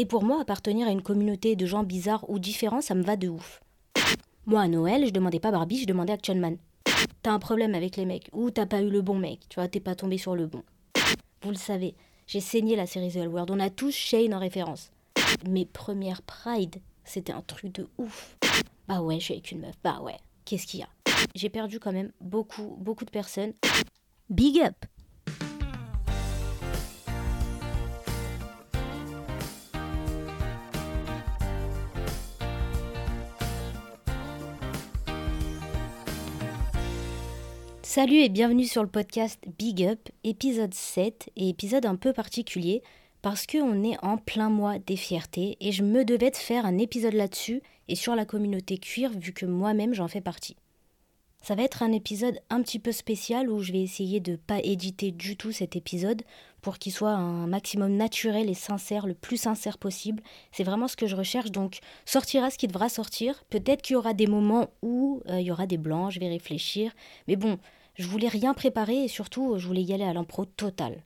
Et pour moi, appartenir à une communauté de gens bizarres ou différents, ça me va de ouf. Moi, à Noël, je demandais pas Barbie, je demandais Action Man. T'as un problème avec les mecs, ou t'as pas eu le bon mec, tu vois, t'es pas tombé sur le bon. Vous le savez, j'ai saigné la série The World, on a tous Shane en référence. Mes premières Pride, c'était un truc de ouf. Bah ouais, je suis avec une meuf, bah ouais, qu'est-ce qu'il y a? J'ai perdu quand même beaucoup, beaucoup de personnes. Big up Salut et bienvenue sur le podcast Big Up, épisode 7 et épisode un peu particulier parce qu'on est en plein mois des fiertés et je me devais de faire un épisode là-dessus et sur la communauté cuir vu que moi-même j'en fais partie. Ça va être un épisode un petit peu spécial où je vais essayer de pas éditer du tout cet épisode pour qu'il soit un maximum naturel et sincère, le plus sincère possible. C'est vraiment ce que je recherche, donc sortira ce qui devra sortir. Peut-être qu'il y aura des moments où euh, il y aura des blancs, je vais réfléchir, mais bon, je voulais rien préparer et surtout je voulais y aller à l'impro total.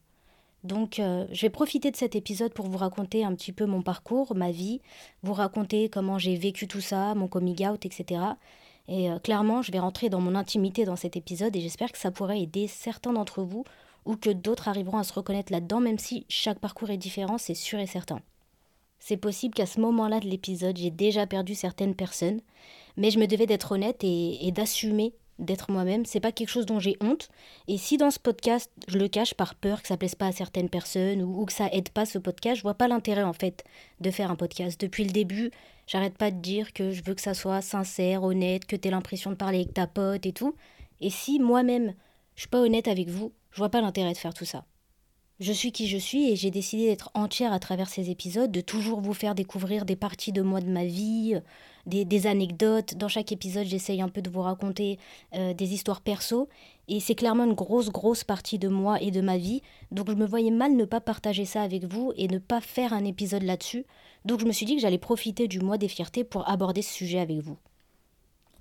Donc euh, je vais profiter de cet épisode pour vous raconter un petit peu mon parcours, ma vie, vous raconter comment j'ai vécu tout ça, mon coming out, etc. Et euh, clairement, je vais rentrer dans mon intimité dans cet épisode et j'espère que ça pourrait aider certains d'entre vous ou que d'autres arriveront à se reconnaître là-dedans, même si chaque parcours est différent, c'est sûr et certain. C'est possible qu'à ce moment-là de l'épisode, j'ai déjà perdu certaines personnes, mais je me devais d'être honnête et, et d'assumer d'être moi-même. C'est pas quelque chose dont j'ai honte. Et si dans ce podcast, je le cache par peur que ça plaise pas à certaines personnes ou, que ça aide pas ce podcast, je vois pas l'intérêt en fait de faire un podcast. Depuis le début, j'arrête pas de dire que je veux que ça soit sincère, honnête, que tu aies l'impression de parler avec ta pote et tout. Et si moi-même, je suis pas honnête avec vous, je vois pas l'intérêt de faire tout ça. Je suis qui je suis et j'ai décidé d'être entière à travers ces épisodes, de toujours vous faire découvrir des parties de moi de ma vie, des, anecdotes. Dans chaque épisode, j'essaye un peu de vous raconter euh, des histoires perso. Et c'est clairement une grosse, grosse partie de moi et de ma vie. Donc je me voyais mal ne pas partager ça avec vous et ne pas faire un épisode là-dessus. Donc je me suis dit que j'allais profiter du mois des fiertés pour aborder ce sujet avec vous.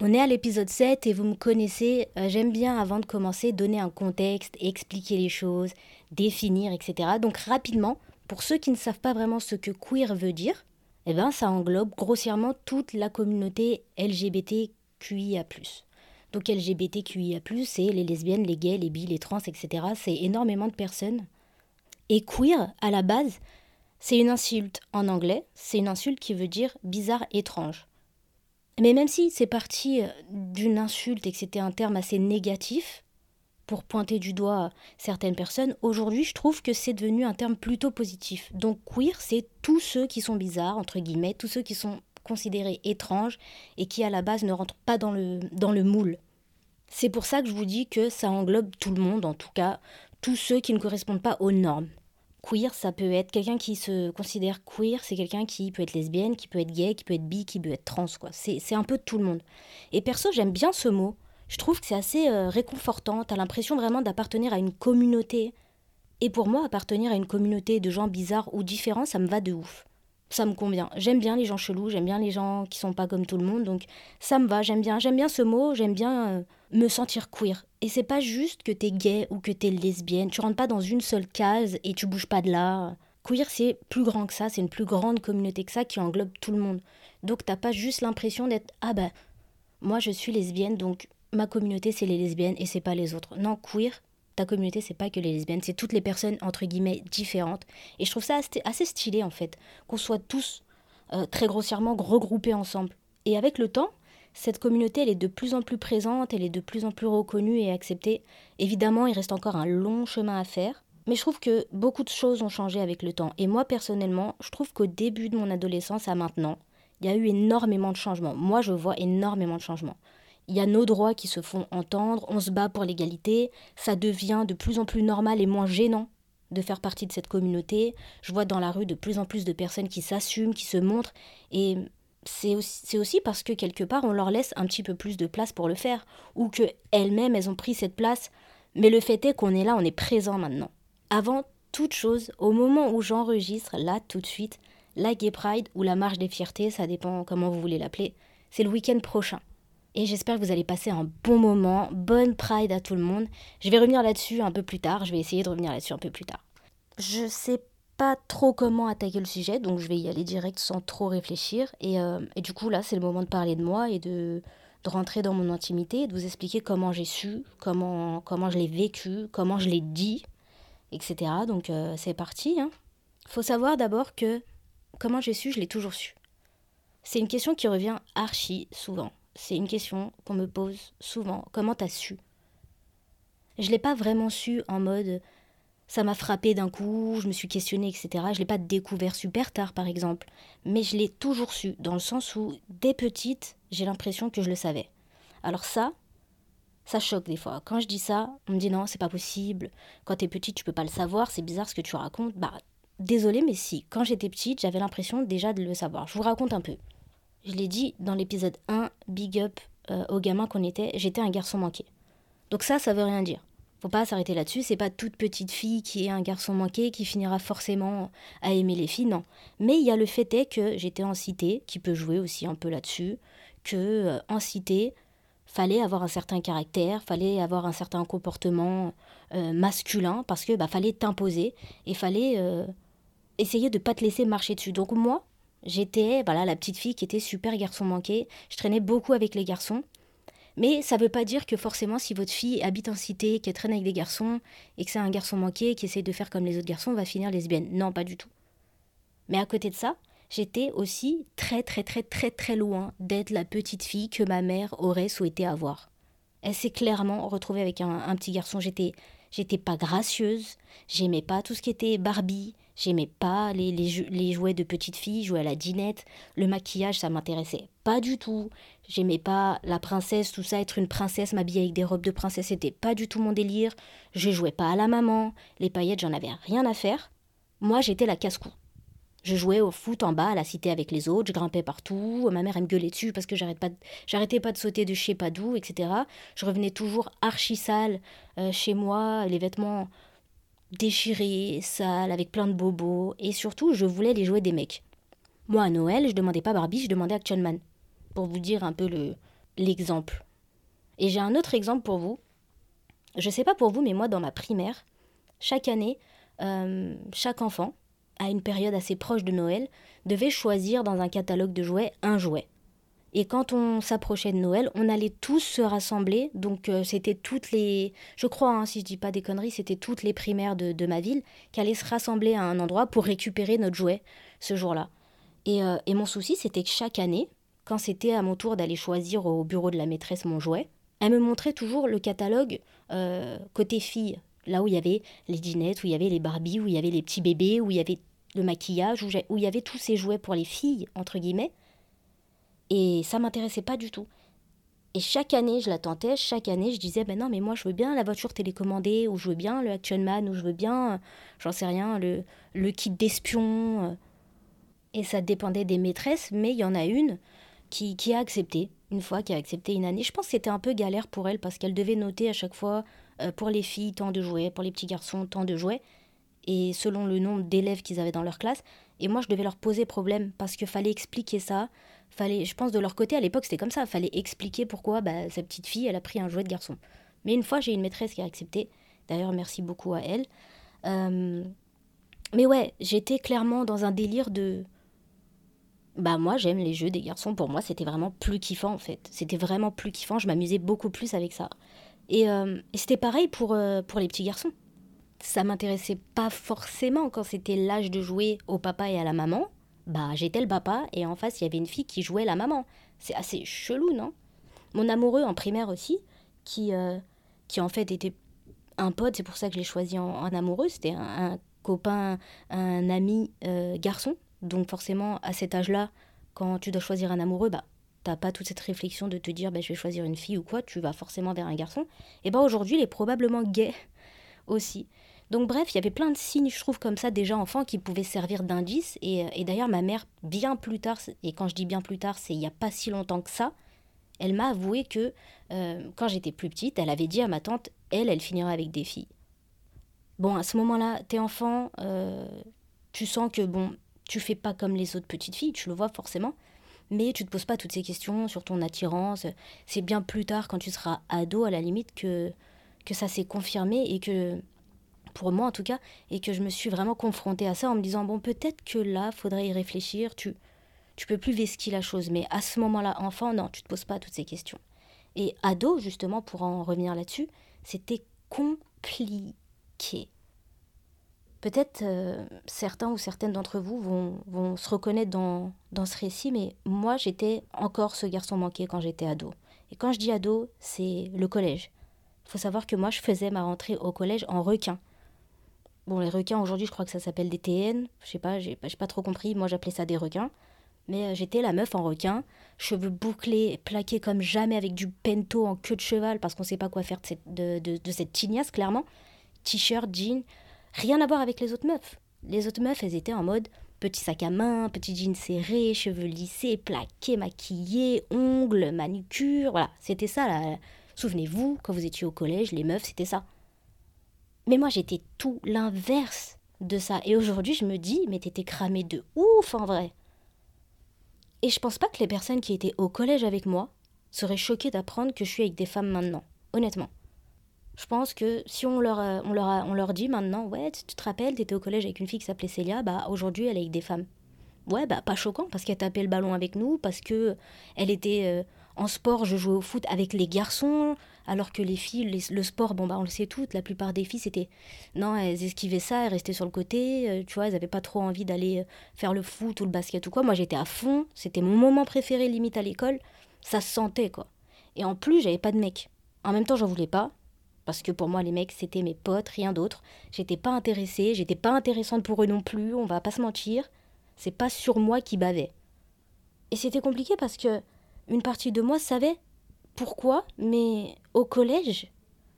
On est à l'épisode 7 et vous me connaissez, euh, j'aime bien avant de commencer donner un contexte, expliquer les choses, définir, etc. Donc rapidement, pour ceux qui ne savent pas vraiment ce que queer veut dire, eh ben, ça englobe grossièrement toute la communauté LGBTQIA+. Donc LGBTQIA+, c'est les lesbiennes, les gays, les bi, les trans, etc. C'est énormément de personnes. Et queer, à la base, c'est une insulte en anglais, c'est une insulte qui veut dire bizarre, étrange. Mais même si c'est parti euh, d'une insulte et que c'était un terme assez négatif, pour pointer du doigt certaines personnes, aujourd'hui je trouve que c'est devenu un terme plutôt positif. Donc queer, c'est tous ceux qui sont bizarres, entre guillemets, tous ceux qui sont considérés étranges et qui à la base ne rentrent pas dans le, dans le moule. C'est pour ça que je vous dis que ça englobe tout le monde, en tout cas tous ceux qui ne correspondent pas aux normes. Queer, ça peut être quelqu'un qui se considère queer, c'est quelqu'un qui peut être lesbienne, qui peut être gay, qui peut être bi, qui peut être trans, quoi. C'est un peu tout le monde. Et perso, j'aime bien ce mot. Je trouve que c'est assez euh, réconfortant. T'as l'impression vraiment d'appartenir à une communauté. Et pour moi, appartenir à une communauté de gens bizarres ou différents, ça me va de ouf. Ça me convient. J'aime bien les gens chelous, j'aime bien les gens qui sont pas comme tout le monde, donc ça me va. J'aime bien, j'aime bien ce mot, j'aime bien euh, me sentir queer. Et c'est pas juste que t'es gay ou que t'es lesbienne. Tu rentres pas dans une seule case et tu bouges pas de là. Queer, c'est plus grand que ça, c'est une plus grande communauté que ça qui englobe tout le monde. Donc t'as pas juste l'impression d'être ah ben moi je suis lesbienne donc ma communauté c'est les lesbiennes et c'est pas les autres. Non, queer, ta communauté c'est pas que les lesbiennes, c'est toutes les personnes entre guillemets différentes. Et je trouve ça assez stylé en fait, qu'on soit tous euh, très grossièrement regroupés ensemble. Et avec le temps, cette communauté, elle est de plus en plus présente, elle est de plus en plus reconnue et acceptée. Évidemment, il reste encore un long chemin à faire, mais je trouve que beaucoup de choses ont changé avec le temps. Et moi, personnellement, je trouve qu'au début de mon adolescence à maintenant, il y a eu énormément de changements. Moi, je vois énormément de changements. Il y a nos droits qui se font entendre, on se bat pour l'égalité, ça devient de plus en plus normal et moins gênant de faire partie de cette communauté. Je vois dans la rue de plus en plus de personnes qui s'assument, qui se montrent, et c'est aussi, parce que quelque part on leur laisse un petit peu plus de place pour le faire, ou que elles-mêmes elles ont pris cette place. Mais le fait est qu'on est là, on est présent maintenant. Avant toute chose, au moment où j'enregistre, là tout de suite, la Gay Pride ou la Marche des Fiertés, ça dépend comment vous voulez l'appeler, c'est le week-end prochain. Et j'espère que vous allez passer un bon moment. Bonne Pride à tout le monde. Je vais revenir là-dessus un peu plus tard. Je vais essayer de revenir là-dessus un peu plus tard. Je sais pas trop comment attaquer le sujet, donc je vais y aller direct sans trop réfléchir. Et, euh, et du coup, là, c'est le moment de parler de moi et de, de rentrer dans mon intimité, de vous expliquer comment j'ai su, comment, comment je l'ai vécu, comment je l'ai dit, etc. Donc euh, c'est parti. Hein. faut savoir d'abord que comment j'ai su, je l'ai toujours su. C'est une question qui revient archi souvent. C'est une question qu'on me pose souvent. Comment t'as su? Je l'ai pas vraiment su en mode ça m'a frappé d'un coup, je me suis questionnée, etc. Je l'ai pas découvert super tard, par exemple. Mais je l'ai toujours su, dans le sens où, dès petite, j'ai l'impression que je le savais. Alors ça, ça choque des fois. Quand je dis ça, on me dit non, c'est pas possible. Quand t'es petite, tu peux pas le savoir, c'est bizarre ce que tu racontes. Bah, désolé, mais si. Quand j'étais petite, j'avais l'impression déjà de le savoir. Je vous raconte un peu. Je l'ai dit dans l'épisode 1, Big Up euh, au gamin qu'on était, j'étais un garçon manqué. Donc ça, ça veut rien dire. Faut pas s'arrêter là-dessus, c'est pas toute petite fille qui est un garçon manqué qui finira forcément à aimer les filles, non. Mais il y a le fait est que j'étais en cité, qui peut jouer aussi un peu là-dessus, que euh, en cité, fallait avoir un certain caractère, fallait avoir un certain comportement euh, masculin, parce que bah, fallait t'imposer et fallait essayer de pas te laisser marcher dessus. Donc moi, j'étais voilà la petite fille qui était super garçon manqué. Je traînais beaucoup avec les garçons. Mais ça ne veut pas dire que forcément, si votre fille habite en cité, qu'elle traîne avec des garçons, et que c'est un garçon manqué, qui essaie de faire comme les autres garçons, va finir lesbienne. Non, pas du tout. Mais à côté de ça, j'étais aussi très très très très très loin d'être la petite fille que ma mère aurait souhaité avoir. Elle s'est clairement retrouvée avec un, un petit garçon. J'étais, j'étais pas gracieuse, j'aimais pas tout ce qui était Barbie, J'aimais pas les, les, jouets de petites filles, jouer à la dinette. Le maquillage, ça m'intéressait pas du tout. J'aimais pas la princesse, tout ça, être une princesse, m'habiller avec des robes de princesse, c'était pas du tout mon délire. Je jouais pas à la maman. Les paillettes, j'en avais rien à faire. Moi, j'étais la casse-cou. Je jouais au foot en bas à la cité avec les autres, je grimpais partout, ma mère elle me gueulait dessus parce que j'arrêtais pas, de, pas de sauter de je sais etc. Je revenais toujours archi sale euh, chez moi, les vêtements déchiré, sale, avec plein de bobos, et surtout, je voulais les jouets des mecs. Moi, à Noël, je demandais pas Barbie, je demandais Action Man, pour vous dire un peu le l'exemple. Et j'ai un autre exemple pour vous. Je sais pas pour vous, mais moi, dans ma primaire, chaque année, euh, chaque enfant, à une période assez proche de Noël, devait choisir dans un catalogue de jouets un jouet. Et quand on s'approchait de Noël, on allait tous se rassembler. Donc euh, c'était toutes les, je crois, hein, si je dis pas des conneries, c'était toutes les primaires de, ma ville qui allaient se rassembler à un endroit pour récupérer notre jouet ce jour-là. Et, euh, et mon souci, c'était que chaque année, quand c'était à mon tour d'aller choisir au bureau de la maîtresse mon jouet, elle me montrait toujours le catalogue euh, côté fille, là où il y avait les dinettes, où il y avait les Barbies, où il y avait les petits bébés, où il y avait le maquillage, où il y avait tous ces jouets pour les filles, entre guillemets. Et ça m'intéressait pas du tout. Et chaque année, je la tentais, chaque année, je disais, ben non, mais moi, je veux bien la voiture télécommandée, ou je veux bien le Action Man, ou je veux bien, j'en sais rien, le, le kit d'espion. Et ça dépendait des maîtresses, mais il y en a une qui, qui a accepté, une fois, qui a accepté une année. Je pense que c'était un peu galère pour elle, parce qu'elle devait noter à chaque fois, euh, pour les filles, tant de jouets, pour les petits garçons, tant de jouets, et selon le nombre d'élèves qu'ils avaient dans leur classe. Et moi, je devais leur poser problème, parce qu'il fallait expliquer ça, fallait, je pense de leur côté à l'époque c'était comme ça, fallait expliquer pourquoi bah, sa petite fille elle a pris un jouet de garçon. Mais une fois j'ai une maîtresse qui a accepté, d'ailleurs merci beaucoup à elle. Euh, mais ouais, j'étais clairement dans un délire de, bah moi j'aime les jeux des garçons, pour moi c'était vraiment plus kiffant en fait, c'était vraiment plus kiffant, je m'amusais beaucoup plus avec ça. Et, euh, c'était pareil pour, euh, pour les petits garçons. Ça m'intéressait pas forcément quand c'était l'âge de jouer au papa et à la maman, bah j'étais le papa et en face il y avait une fille qui jouait la maman. C'est assez chelou, non? Mon amoureux en primaire aussi, qui, euh, qui en fait était un pote, c'est pour ça que je l'ai choisi en, amoureux, c'était un, copain, un ami euh, garçon. Donc forcément à cet âge-là, quand tu dois choisir un amoureux, bah t'as pas toute cette réflexion de te dire bah, je vais choisir une fille ou quoi, tu vas forcément vers un garçon. Et bah aujourd'hui il est probablement gay aussi. Donc bref, il y avait plein de signes, je trouve, comme ça, déjà enfant, qui pouvaient servir d'indice. Et, d'ailleurs, ma mère, bien plus tard, et quand je dis bien plus tard, c'est il n'y a pas si longtemps que ça, elle m'a avoué que euh, quand j'étais plus petite, elle avait dit à ma tante, elle, elle finira avec des filles. Bon, à ce moment-là, t'es enfant, euh, tu sens que, bon, tu fais pas comme les autres petites filles, tu le vois forcément, mais tu te poses pas toutes ces questions sur ton attirance. C'est bien plus tard, quand tu seras ado, à la limite, que, que ça s'est confirmé et que pour moi en tout cas, et que je me suis vraiment confrontée à ça en me disant bon peut-être que là faudrait y réfléchir, tu tu peux plus vesquer la chose, mais à ce moment-là, enfant, non, tu te poses pas toutes ces questions. Et ado, justement, pour en revenir là-dessus, c'était compliqué. Peut-être euh, certains ou certaines d'entre vous vont, vont, se reconnaître dans, dans ce récit, mais moi j'étais encore ce garçon manqué quand j'étais ado. Et quand je dis ado, c'est le collège. Il faut savoir que moi je faisais ma rentrée au collège en requin. Bon, les requins aujourd'hui, je crois que ça s'appelle des TN. Je sais pas, j'ai pas trop compris. Moi j'appelais ça des requins. Mais euh, j'étais la meuf en requin, cheveux bouclés, plaqués comme jamais avec du pento en queue de cheval parce qu'on sait pas quoi faire de cette, de, de, cette tignasse, clairement. T-shirt, jean, rien à voir avec les autres meufs. Les autres meufs, elles étaient en mode petit sac à main, petit jean serré, cheveux lissés, plaqués, maquillés, ongles, manucure, voilà, c'était ça. Souvenez-vous, quand vous étiez au collège, les meufs, c'était ça. Mais moi, j'étais tout l'inverse de ça. Et aujourd'hui, je me dis, mais t'étais cramé de ouf en vrai. Et je pense pas que les personnes qui étaient au collège avec moi seraient choquées d'apprendre que je suis avec des femmes maintenant, honnêtement. Je pense que si on leur, euh, dit maintenant, ouais, tu te rappelles, t'étais au collège avec une fille qui s'appelait Célia, bah aujourd'hui elle est avec des femmes. Ouais, bah pas choquant parce qu'elle tapait le ballon avec nous, parce que elle était euh, en sport, je jouais au foot avec les garçons, alors que les filles, le sport, bon bah on le sait toutes, la plupart des filles c'était non, elles esquivaient ça, elles restaient sur le côté, euh, tu vois, elles n'avaient pas trop envie d'aller faire le foot ou le basket ou quoi. Moi j'étais à fond, c'était mon moment préféré limite à l'école, ça se sentait quoi. Et en plus j'avais pas de mec. En même temps j'en voulais pas, parce que pour moi les mecs c'était mes potes, rien d'autre. J'étais pas intéressée, j'étais pas intéressante pour eux non plus, on va pas se mentir. C'est pas sur moi qui bavait. Et c'était compliqué parce que une partie de moi savait pourquoi, mais au collège,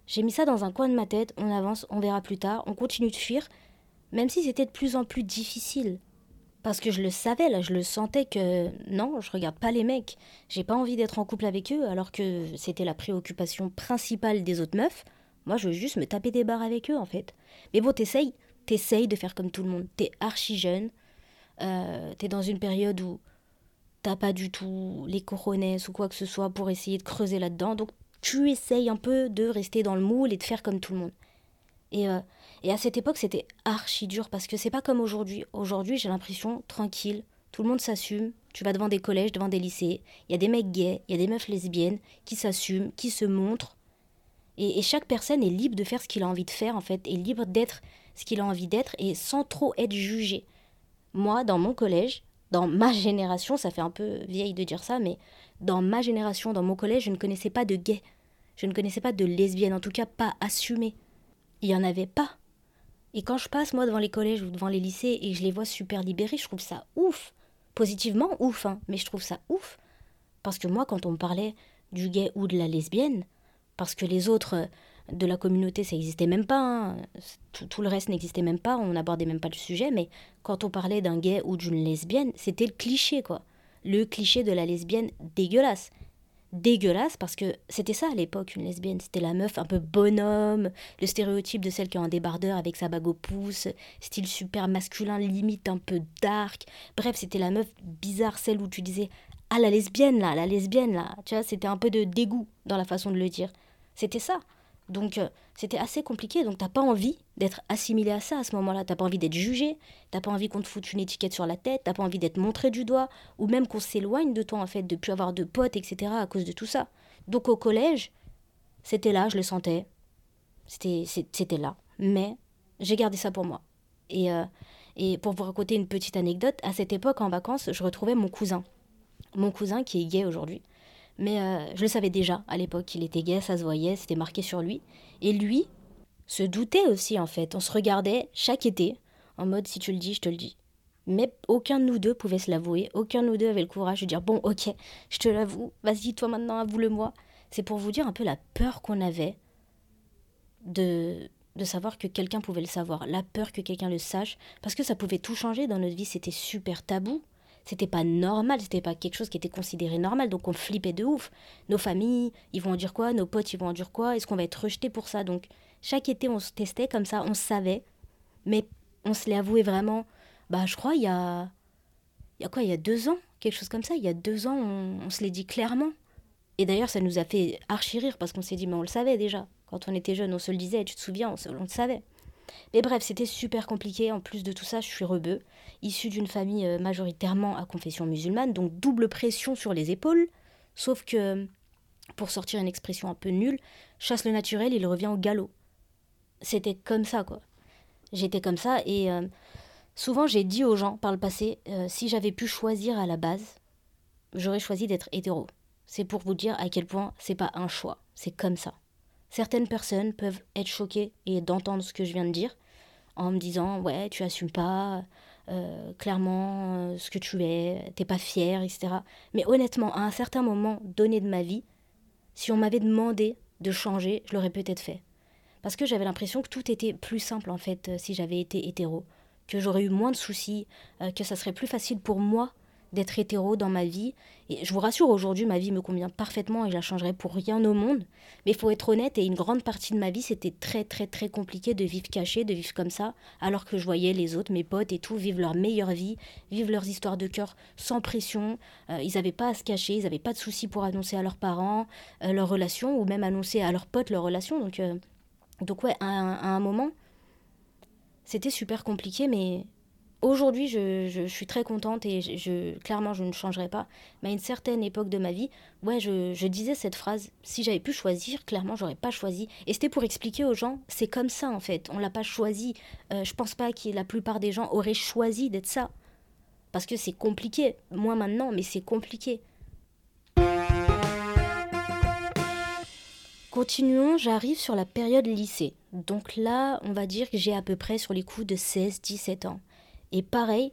j'ai mis ça dans un coin de ma tête, on avance, on verra plus tard, on continue de fuir, même si c'était de plus en plus difficile. Parce que je le savais, là, je le sentais que non, je regarde pas les mecs. J'ai pas envie d'être en couple avec eux, alors que c'était la préoccupation principale des autres meufs. Moi, je veux juste me taper des barres avec eux, en fait. Mais bon, t'essayes, t'essayes de faire comme tout le monde. T'es archi jeune, euh, t'es dans une période où t'as pas du tout les coronets ou quoi que ce soit pour essayer de creuser là-dedans. Donc, tu essayes un peu de rester dans le moule et de faire comme tout le monde. Et, euh, et à cette époque, c'était archi dur parce que c'est pas comme aujourd'hui. Aujourd'hui, j'ai l'impression tranquille, tout le monde s'assume. Tu vas devant des collèges, devant des lycées. Il y a des mecs gays, il y a des meufs lesbiennes qui s'assument, qui se montrent. Et, chaque personne est libre de faire ce qu'il a envie de faire, en fait, est libre d'être ce qu'il a envie d'être et sans trop être jugé. Moi, dans mon collège, dans ma génération, ça fait un peu vieille de dire ça, mais dans ma génération, dans mon collège, je ne connaissais pas de gays. Je ne connaissais pas de lesbiennes, en tout cas pas assumées. Il n'y en avait pas. Et quand je passe, moi, devant les collèges ou devant les lycées et je les vois super libérés, je trouve ça ouf. Positivement ouf, hein, mais je trouve ça ouf. Parce que moi, quand on me parlait du gay ou de la lesbienne, parce que les autres de la communauté, ça n'existait même pas. Hein. Tout, le reste n'existait même pas, on n'abordait même pas le sujet, mais quand on parlait d'un gay ou d'une lesbienne, c'était le cliché, quoi. Le cliché de la lesbienne dégueulasse. Dégueulasse parce que c'était ça à l'époque, une lesbienne. C'était la meuf un peu bonhomme, le stéréotype de celle qui a un débardeur avec sa bague au pouce, style super masculin, limite un peu dark. Bref, c'était la meuf bizarre, celle où tu disais Ah, la lesbienne là, la lesbienne là. Tu vois, c'était un peu de dégoût dans la façon de le dire. C'était ça. Donc euh, c'était assez compliqué, donc t'as pas envie d'être assimilé à ça à ce moment-là, t'as pas envie d'être jugé, t'as pas envie qu'on te foute une étiquette sur la tête, t'as pas envie d'être montré du doigt, ou même qu'on s'éloigne de toi en fait, de plus avoir de potes, etc. à cause de tout ça. Donc au collège, c'était là, je le sentais, c'était, c'était là, mais j'ai gardé ça pour moi. Et, euh, et pour vous raconter une petite anecdote, à cette époque en vacances, je retrouvais mon cousin, mon cousin qui est gay aujourd'hui. Mais euh, je le savais déjà à l'époque, qu'il était gay, ça se voyait, c'était marqué sur lui. Et lui se doutait aussi en fait. On se regardait chaque été en mode si tu le dis, je te le dis. Mais aucun de nous deux pouvait se l'avouer, aucun de nous deux avait le courage de dire bon ok, je te l'avoue, vas-y toi maintenant avoue-le-moi. C'est pour vous dire un peu la peur qu'on avait de, de savoir que quelqu'un pouvait le savoir, la peur que quelqu'un le sache, parce que ça pouvait tout changer dans notre vie, c'était super tabou c'était pas normal, c'était pas quelque chose qui était considéré normal, donc on flippait de ouf. Nos familles, ils vont en dire quoi, nos potes, ils vont en dire quoi, est-ce qu'on va être rejeté pour ça? Donc chaque été, on se testait comme ça, on savait, mais on se l'est avoué vraiment, bah je crois, il y a. Il y a quoi, il y a deux ans? Quelque chose comme ça, il y a deux ans, on, se l'est dit clairement. Et d'ailleurs, ça nous a fait archi rire parce qu'on s'est dit, mais on le savait déjà. Quand on était jeune, on se le disait, tu te souviens, on, on le savait. Mais bref, c'était super compliqué. En plus de tout ça, je suis rebeu, issu d'une famille euh, majoritairement à confession musulmane, donc double pression sur les épaules. Sauf que, pour sortir une expression un peu nulle, chasse le naturel, il revient au galop. C'était comme ça, quoi. J'étais comme ça et euh, souvent j'ai dit aux gens par le passé, euh, si j'avais pu choisir à la base, j'aurais choisi d'être hétéro. C'est pour vous dire à quel point c'est pas un choix, c'est comme ça. Certaines personnes peuvent être choquées et d'entendre ce que je viens de dire en me disant ouais tu assumes pas euh, clairement euh, ce que tu es, t'es pas fier, etc. Mais honnêtement, à un certain moment donné de ma vie, si on m'avait demandé de changer, je l'aurais peut-être fait. Parce que j'avais l'impression que tout était plus simple en fait euh, si j'avais été hétéro, que j'aurais eu moins de soucis, que ça serait plus facile pour moi d'être hétéro dans ma vie. Et je vous rassure, aujourd'hui, ma vie me convient parfaitement et je la changerai pour rien au monde. Mais il faut être honnête, et une grande partie de ma vie, c'était très, très, très compliqué de vivre caché, de vivre comme ça, alors que je voyais les autres, mes potes et tout, vivre leur meilleure vie, vivre leurs histoires de cœur sans pression. Euh, ils n'avaient pas à se cacher, ils n'avaient pas de soucis pour annoncer à leurs parents euh, leur relation, ou même annoncer à leurs potes leur relation. Donc, euh, donc ouais, à un moment, c'était super compliqué, mais Aujourd'hui, je, suis très contente et clairement, je ne changerai pas. Mais à une certaine époque de ma vie, ouais, je, disais cette phrase. Si j'avais pu choisir, clairement, j'aurais pas choisi. Et c'était pour expliquer aux gens, c'est comme ça en fait. On l'a pas choisi. Euh, je pense pas que la plupart des gens auraient choisi d'être ça. Parce que c'est compliqué. Moi maintenant, mais c'est compliqué. Continuons, j'arrive sur la période lycée. Donc là, on va dire que j'ai à peu près sur les coups de 16-17 ans. Et pareil,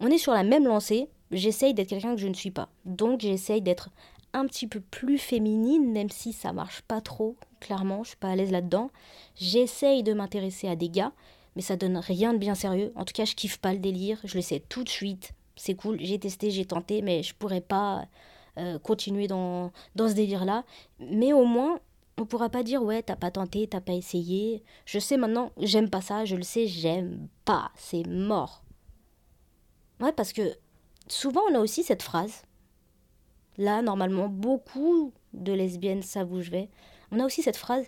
on est sur la même lancée, j'essaye d'être quelqu'un que je ne suis pas. Donc j'essaye d'être un petit peu plus féminine, même si ça marche pas trop, clairement, je suis pas à l'aise là-dedans. J'essaye de m'intéresser à des gars, mais ça donne rien de bien sérieux. En tout cas, je kiffe pas le délire, je le sais tout de suite. C'est cool, j'ai testé, j'ai tenté, mais je pourrais pas euh, continuer dans, dans ce délire-là. Mais au moins, on pourra pas dire ouais, t'as pas tenté, t'as pas essayé. Je sais maintenant, j'aime pas ça, je le sais, j'aime pas, c'est mort. Ouais, parce que souvent on a aussi cette phrase. Là, normalement, beaucoup de lesbiennes savent où je vais. On a aussi cette phrase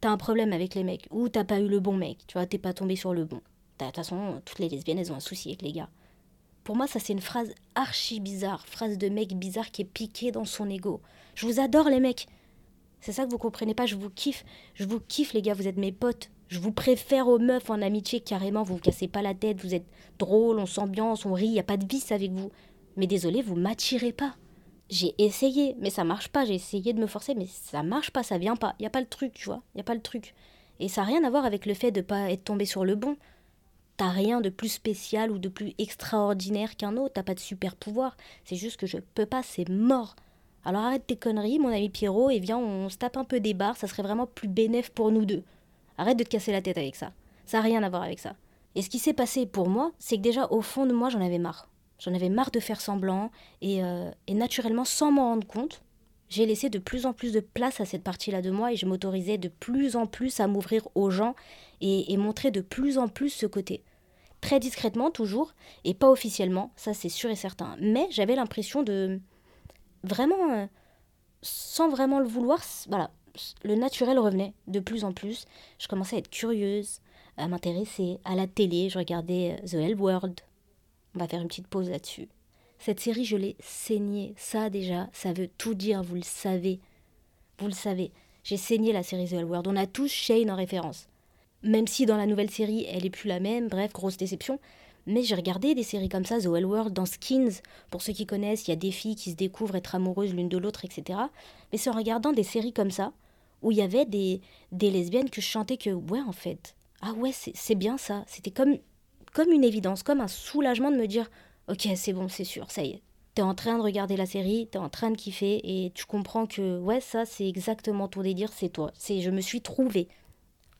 T'as un problème avec les mecs, ou t'as pas eu le bon mec, tu vois, t'es pas tombé sur le bon. De toute façon, toutes les lesbiennes, elles ont un souci avec les gars. Pour moi, ça, c'est une phrase archi bizarre, phrase de mec bizarre qui est piqué dans son ego. Je vous adore, les mecs. C'est ça que vous comprenez pas, je vous kiffe. Je vous kiffe, les gars, vous êtes mes potes. Je vous préfère aux meufs en amitié carrément, vous vous cassez pas la tête, vous êtes drôle, on s'ambiance, on rit, y a pas de vice avec vous. Mais désolé, vous m'attirez pas. J'ai essayé, mais ça marche pas, j'ai essayé de me forcer, mais ça marche pas, ça vient pas. Il y a pas le truc, tu vois, y a pas le truc. Et ça n'a rien à voir avec le fait de pas être tombé sur le bon. T'as rien de plus spécial ou de plus extraordinaire qu'un autre, t'as pas de super pouvoir. C'est juste que je peux pas, c'est mort. Alors arrête tes conneries, mon ami Pierrot, et viens, on se tape un peu des barres, ça serait vraiment plus bénéf pour nous deux. Arrête de te casser la tête avec ça. Ça n'a rien à voir avec ça. Et ce qui s'est passé pour moi, c'est que déjà au fond de moi, j'en avais marre. J'en avais marre de faire semblant et, euh, naturellement, sans m'en rendre compte, j'ai laissé de plus en plus de place à cette partie-là de moi et je m'autorisais de plus en plus à m'ouvrir aux gens et, montrer de plus en plus ce côté. Très discrètement toujours et pas officiellement, ça c'est sûr et certain. Mais j'avais l'impression de vraiment, euh, sans vraiment le vouloir, voilà, le naturel revenait de plus en plus. Je commençais à être curieuse, à m'intéresser à la télé. Je regardais euh, The Hell World. On va faire une petite pause là-dessus. Cette série, je l'ai saignée. Ça, déjà, ça veut tout dire, vous le savez. Vous le savez. J'ai saigné la série The Hell World. On a tous Shane en référence. Même si dans la nouvelle série, elle est plus la même, bref, grosse déception. Mais j'ai regardé des séries comme ça, The Well World, dans Skins. Pour ceux qui connaissent, il y a des filles qui se découvrent être amoureuses l'une de l'autre, etc. Mais c'est en regardant des séries comme ça où il y avait des, lesbiennes que je chantais que, ouais, en fait, ah ouais, c'est bien ça. C'était comme, comme une évidence, comme un soulagement de me dire, ok, c'est bon, c'est sûr, ça y est. T'es en train de regarder la série, t'es en train de kiffer, et tu comprends que, ouais, ça, c'est exactement ton délire, c'est toi. C'est, je me suis trouvée.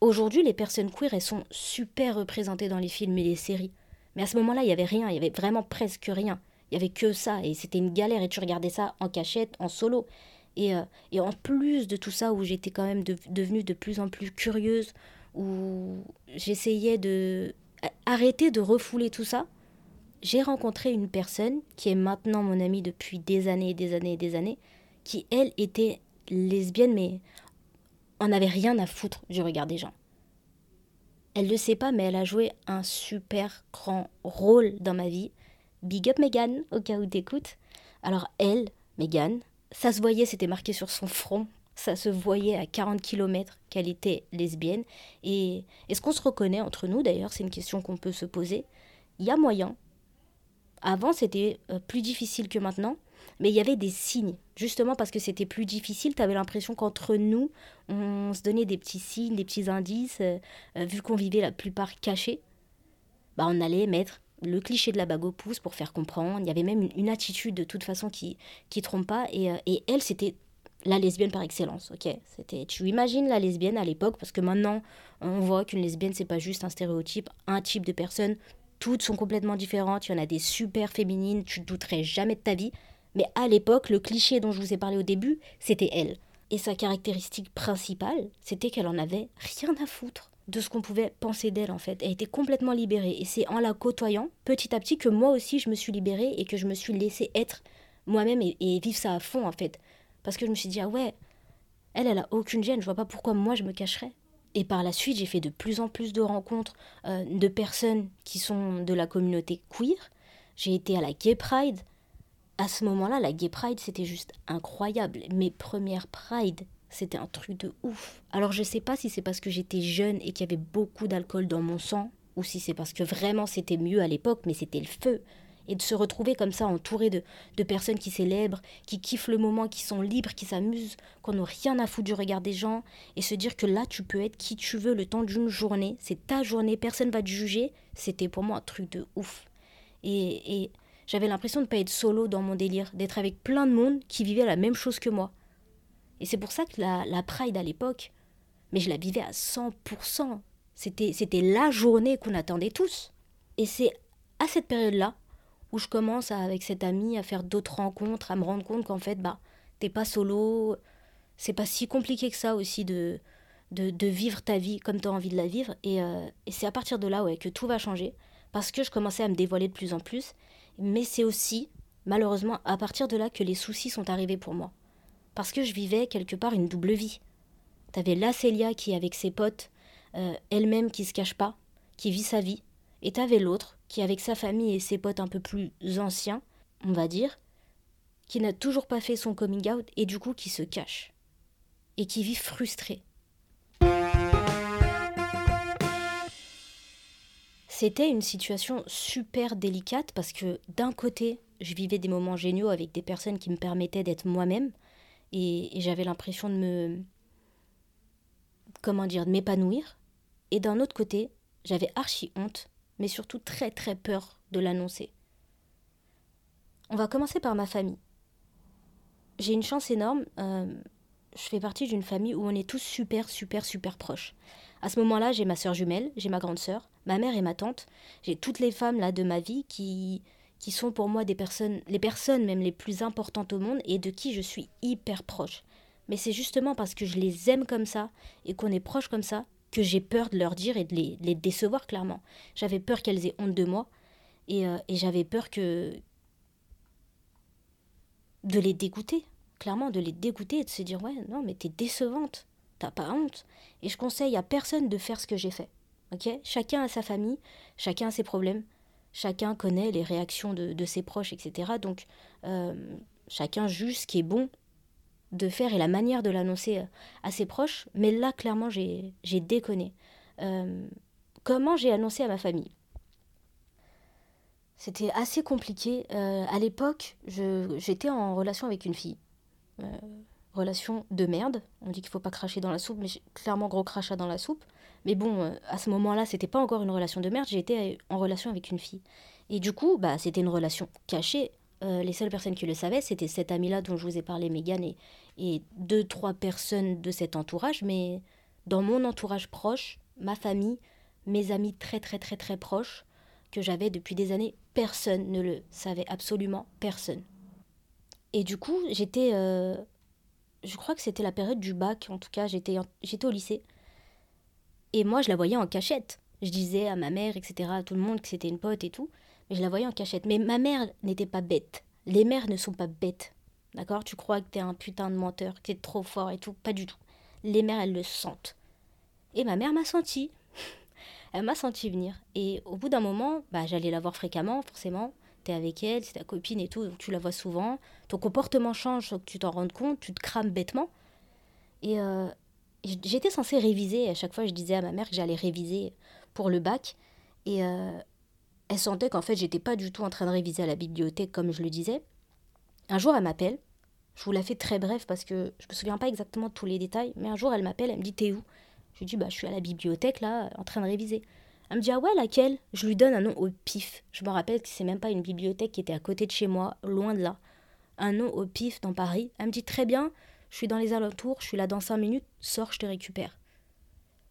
Aujourd'hui, les personnes queer, elles sont super représentées dans les films et les séries. Mais à ce moment-là, il n'y avait rien, il y avait vraiment presque rien. Il y avait que ça, et c'était une galère, et tu regardais ça en cachette, en solo. Euh, et, en plus de tout ça, où j'étais quand même devenue de plus en plus curieuse, où j'essayais de arrêter de refouler tout ça, j'ai rencontré une personne qui est maintenant mon amie depuis des années et des années et des années, qui elle était lesbienne, mais on n'avait rien à foutre du regard des gens. Elle ne le sait pas, mais elle a joué un super grand rôle dans ma vie. Big up Megan, au cas où t'écoutes. Alors elle, Megan, ça se voyait, c'était marqué sur son front, ça se voyait à 40 km qu'elle était lesbienne. Et est-ce qu'on se reconnaît entre nous d'ailleurs? C'est une question qu'on peut se poser. Il y a moyen. Avant, c'était euh, plus difficile que maintenant, mais il y avait des signes. Justement parce que c'était plus difficile, tu avais l'impression qu'entre nous, on se donnait des petits signes, des petits indices, euh, euh, vu qu'on vivait la plupart cachés. Bah, on allait mettre le cliché de la bague au pouce pour faire comprendre. Il y avait même une, attitude de toute façon qui qui trompe pas. Et, et elle, c'était la lesbienne par excellence, ok? C'était, tu imagines la lesbienne à l'époque, parce que maintenant, on voit qu'une lesbienne, c'est pas juste un stéréotype, un type de personne, toutes sont complètement différentes, il y en a des super féminines, tu ne douterais jamais de ta vie, mais à l'époque, le cliché dont je vous ai parlé au début, c'était elle. Et sa caractéristique principale, c'était qu'elle en avait rien à foutre de ce qu'on pouvait penser d'elle en fait. Elle était complètement libérée. Et c'est en la côtoyant, petit à petit, que moi aussi je me suis libérée et que je me suis laissée être moi-même et, vivre ça à fond en fait. Parce que je me suis dit, ah ouais, elle, elle a aucune gêne, je vois pas pourquoi moi je me cacherais. Et par la suite, j'ai fait de plus en plus de rencontres euh, de personnes qui sont de la communauté queer. J'ai été à la Gay Pride. À ce moment-là, la Gay Pride, c'était juste incroyable. Mes premières Pride, c'était un truc de ouf. Alors je sais pas si c'est parce que j'étais jeune et qu'il y avait beaucoup d'alcool dans mon sang, ou si c'est parce que vraiment c'était mieux à l'époque, mais c'était le feu et de se retrouver comme ça entouré de, de personnes qui célèbrent, qui kiffent le moment, qui sont libres, qui s'amusent, qu'on n'a rien à foutre du regard des gens, et se dire que là tu peux être qui tu veux le temps d'une journée, c'est ta journée, personne va te juger, c'était pour moi un truc de ouf. Et, et j'avais l'impression de ne pas être solo dans mon délire, d'être avec plein de monde qui vivait la même chose que moi. Et c'est pour ça que la, Pride à l'époque, mais je la vivais à 100%. C'était, c'était la journée qu'on attendait tous. Et c'est à cette période-là où je commence avec cette amie à faire d'autres rencontres, à me rendre compte qu'en fait, bah, t'es pas solo, c'est pas si compliqué que ça aussi de, de, vivre ta vie comme tu as envie de la vivre. Euh, et, c'est à partir de là ouais, que tout va changer, parce que je commençais à me dévoiler de plus en plus. Mais c'est aussi, malheureusement, à partir de là que les soucis sont arrivés pour moi. Parce que je vivais quelque part une double vie. T'avais la Célia qui, avec ses potes, euh, elle-même qui se cache pas, qui vit sa vie, et t'avais l'autre qui, avec sa famille et ses potes un peu plus anciens, on va dire, qui n'a toujours pas fait son coming out et du coup qui se cache. Et qui vit frustré. C'était une situation super délicate parce que d'un côté, je vivais des moments géniaux avec des personnes qui me permettaient d'être moi-même et, j'avais l'impression de me. comment dire, de m'épanouir. Et d'un autre côté, j'avais archi honte mais surtout très très peur de l'annoncer. On va commencer par ma famille. J'ai une chance énorme. Euh, je fais partie d'une famille où on est tous super super super proches. À ce moment-là, j'ai ma sœur jumelle, j'ai ma grande sœur, ma mère et ma tante. J'ai toutes les femmes là de ma vie qui qui sont pour moi des personnes, les personnes même les plus importantes au monde et de qui je suis hyper proche. Mais c'est justement parce que je les aime comme ça et qu'on est proche comme ça que j'ai peur de leur dire et de les, décevoir clairement. J'avais peur qu'elles aient honte de moi et, euh, et j'avais peur que de les dégoûter, clairement de les dégoûter et de se dire ouais non mais t'es décevante, t'as pas honte. Et je conseille à personne de faire ce que j'ai fait. Ok? Chacun a sa famille, chacun a ses problèmes, chacun connaît les réactions de, ses proches, etc. Donc euh, chacun juge ce qui est bon de faire et la manière de l'annoncer euh, à ses proches. Mais là, clairement, j'ai déconné. Euh, comment j'ai annoncé à ma famille? C'était assez compliqué. À l'époque, j'étais en relation avec une fille. relation de merde. On dit qu'il faut pas cracher dans la soupe, mais clairement gros crachat dans la soupe. Mais bon, à ce moment-là, c'était pas encore une relation de merde. J'étais en relation avec une fille. Et du coup, bah, c'était une relation cachée euh, les seules personnes qui le savaient, c'était cette amie-là dont je vous ai parlé, Megan, et, et deux, trois personnes de cet entourage. Mais dans mon entourage proche, ma famille, mes amis très, très, très, très proches, que j'avais depuis des années, personne ne le savait, absolument personne. Et du coup, j'étais. Euh, je crois que c'était la période du bac, en tout cas, j'étais, j'étais au lycée. Et moi, je la voyais en cachette. Je disais à ma mère, etc., à tout le monde que c'était une pote et tout je la voyais en cachette. Mais ma mère n'était pas bête. Les mères ne sont pas bêtes. D'accord? Tu crois que t'es un putain de menteur, que t'es trop fort et tout? Pas du tout. Les mères, elles le sentent. Et ma mère m'a senti. Elle m'a senti venir. Et au bout d'un moment, bah, j'allais la voir fréquemment, forcément. Tu es avec elle, c'est ta copine et tout, donc tu la vois souvent. Ton comportement change que tu t'en rendes compte, tu te crames bêtement. Et euh, j'étais censée réviser. À chaque fois, je disais à ma mère que j'allais réviser pour le bac. Et euh, elle sentait qu'en fait, j'étais pas du tout en train de réviser à la bibliothèque comme je le disais. Un jour, elle m'appelle. Je vous la fais très bref parce que je me souviens pas exactement tous les détails. Mais un jour, elle m'appelle, elle me dit T'es où? Je lui dis Bah, je suis à la bibliothèque là, en train de réviser. Elle me dit Ah ouais, laquelle? Je lui donne un nom au pif. Je me rappelle que c'est même pas une bibliothèque qui était à côté de chez moi, loin de là. Un nom au pif dans Paris. Elle me dit Très bien, je suis dans les alentours, je suis là dans cinq minutes, sors, je te récupère.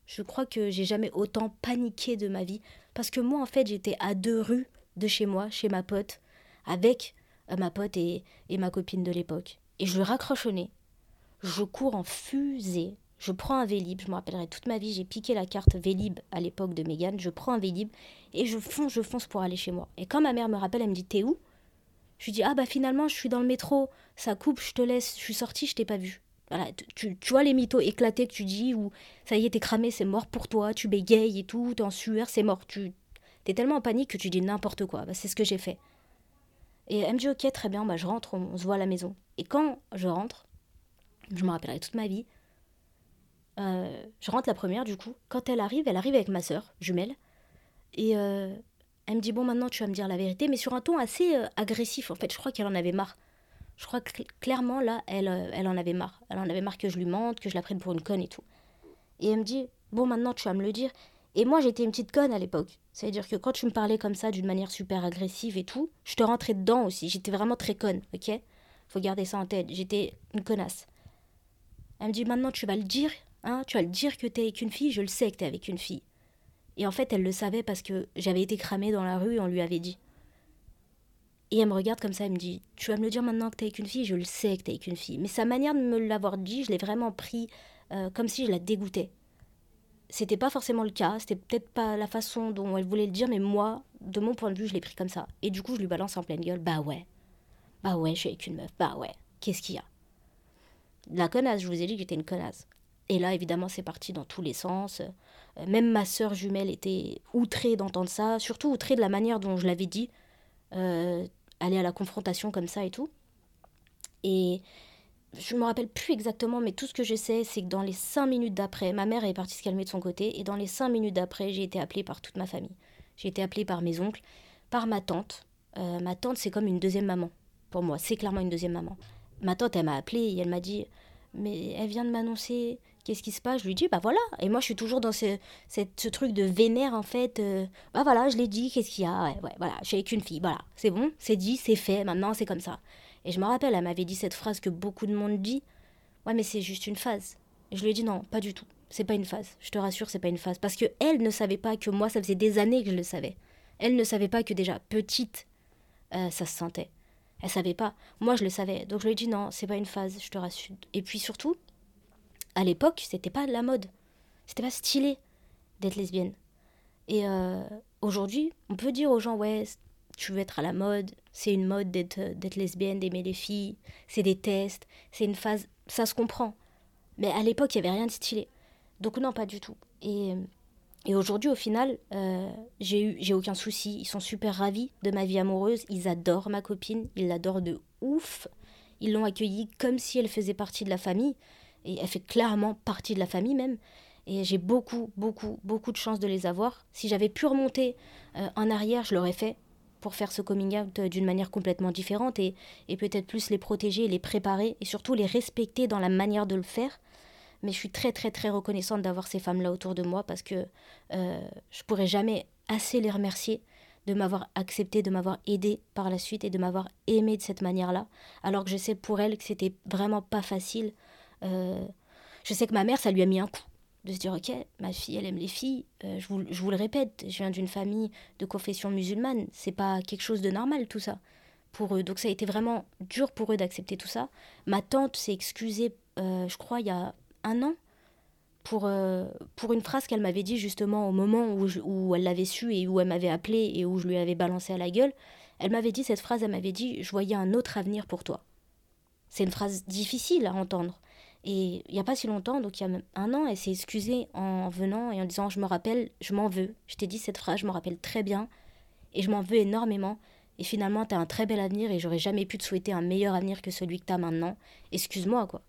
Je crois que j'ai jamais autant paniqué de ma vie. Parce que moi, en fait, j'étais à deux rues de chez moi, chez ma pote, avec euh, ma pote et, ma copine de l'époque. Et je raccroche au nez. Je cours en fusée. Je prends un Vélib, je me rappellerai toute ma vie, j'ai piqué la carte Vélib à l'époque de Mégane, je prends un Vélib et je fonce, je fonce pour aller chez moi. Et quand ma mère me rappelle, elle me dit T'es où? Je lui dis Ah bah finalement, je suis dans le métro, ça coupe, je te laisse, je suis sortie, je t'ai pas vu. Voilà, tu, tu vois les mythos éclatés que tu dis, ou ça y est, t'es cramé, c'est mort pour toi, tu bégayes et tout, t'es en sueur, c'est mort. Tu es tellement en panique que tu dis n'importe quoi. Bah, c'est ce que j'ai fait. Et elle me dit Ok, très bien, bah, je rentre, on, se voit à la maison. Et quand je rentre, je me rappellerai toute ma vie, euh, je rentre la première du coup. Quand elle arrive, elle arrive avec ma sœur jumelle. Et euh, elle me dit Bon, maintenant tu vas me dire la vérité, mais sur un ton assez euh, agressif en fait. Je crois qu'elle en avait marre. Je crois que clairement, là, elle, euh, elle en avait marre. Elle en avait marre que je lui mente, que je la prenne pour une conne et tout. Et elle me dit, bon, maintenant, tu vas me le dire. Et moi, j'étais une petite conne à l'époque. C'est-à-dire que quand tu me parlais comme ça, d'une manière super agressive et tout, je te rentrais dedans aussi. J'étais vraiment très conne, ok? Faut garder ça en tête. J'étais une connasse. Elle me dit, maintenant, tu vas le dire, hein? Tu vas le dire que t'es avec une fille Je le sais que t'es avec une fille. Et en fait, elle le savait parce que j'avais été cramée dans la rue et on lui avait dit. Et elle me regarde comme ça, elle me dit Tu vas me le dire maintenant que t'es avec une fille? Je le sais que t'es avec une fille. Mais sa manière de me l'avoir dit, je l'ai vraiment pris euh, comme si je la dégoûtais. C'était pas forcément le cas, c'était peut-être pas la façon dont elle voulait le dire, mais moi, de mon point de vue, je l'ai pris comme ça. Et du coup, je lui balance en pleine gueule Bah ouais. Bah ouais, je suis avec une meuf. Bah ouais. Qu'est-ce qu'il y a? La connasse, je vous ai dit que j'étais une connasse. Et là, évidemment, c'est parti dans tous les sens. Euh, même ma sœur jumelle était outrée d'entendre ça, surtout outrée de la manière dont je l'avais dit. Euh, aller à la confrontation comme ça et tout. Et je me rappelle plus exactement, mais tout ce que je sais, c'est que dans les cinq minutes d'après, ma mère est partie se calmer de son côté, et dans les cinq minutes d'après, j'ai été appelée par toute ma famille. J'ai été appelée par mes oncles, par ma tante. Euh, ma tante, c'est comme une deuxième maman. Pour moi, c'est clairement une deuxième maman. Ma tante, elle m'a appelée et elle m'a dit Mais elle vient de m'annoncer qu'est-ce qui se passe? Je lui dis, bah voilà. Et moi, je suis toujours dans ce, truc de vénère, en fait. Euh, bah voilà, je l'ai dit, qu'est-ce qu'il y a? Ouais, ouais, voilà, je suis avec une fille, voilà. C'est bon, c'est dit, c'est fait, maintenant, c'est comme ça. Et je me rappelle, elle m'avait dit cette phrase que beaucoup de monde dit. Ouais, mais c'est juste une phase. Et je lui ai dit, non, pas du tout. C'est pas une phase. Je te rassure, c'est pas une phase. Parce que elle ne savait pas que moi, ça faisait des années que je le savais. Elle ne savait pas que déjà, petite, euh, ça se sentait. Elle savait pas. Moi, je le savais. Donc je lui ai dit, non, c'est pas une phase, je te rassure. Et puis surtout, à l'époque, c'était pas de la mode. C'était pas stylé d'être lesbienne. Et euh, aujourd'hui, on peut dire aux gens, ouais, tu veux être à la mode, c'est une mode d'être, d'être lesbienne, d'aimer les filles, c'est des tests, c'est une phase, ça se comprend. Mais à l'époque, il n'y avait rien de stylé. Donc non, pas du tout. Et, et aujourd'hui, au final, euh, j'ai, eu, j'ai aucun souci. Ils sont super ravis de ma vie amoureuse. Ils adorent ma copine. Ils l'adorent de ouf. Ils l'ont accueillie comme si elle faisait partie de la famille et elle fait clairement partie de la famille même. Et j'ai beaucoup, beaucoup, beaucoup de chance de les avoir. Si j'avais pu remonter euh, en arrière, je l'aurais fait pour faire ce coming out d'une manière complètement différente et, et peut-être plus les protéger, les préparer et surtout les respecter dans la manière de le faire. Mais je suis très, très, très reconnaissante d'avoir ces femmes-là autour de moi parce que euh, je pourrais jamais assez les remercier de m'avoir accepté, de m'avoir aidé par la suite et de m'avoir aimé de cette manière-là. Alors que je sais pour elles que c'était vraiment pas facile euh, je sais que ma mère, ça lui a mis un coup de se dire ok ma fille elle aime les filles euh, je, vous, je, vous, le répète je viens d'une famille de confession musulmane c'est pas quelque chose de normal tout ça. Pour eux donc ça a été vraiment dur pour eux d'accepter tout ça. Ma tante s'est excusée euh, je crois il y a un an pour, pour une phrase qu'elle m'avait dit justement au moment où, où elle l'avait su et où elle m'avait appelé et où je lui avais balancé à la gueule. Elle m'avait dit cette phrase elle m'avait dit je voyais un autre avenir pour toi c'est une phrase difficile à entendre Et il n'y a pas si longtemps, donc il y a un an, elle s'est excusée en venant et en disant Je me rappelle, je m'en veux. Je t'ai dit cette phrase, je me rappelle très bien. Et je m'en veux énormément. Et finalement, tu as un très bel avenir et j'aurais jamais pu te souhaiter un meilleur avenir que celui que tu as maintenant. Excuse-moi, quoi.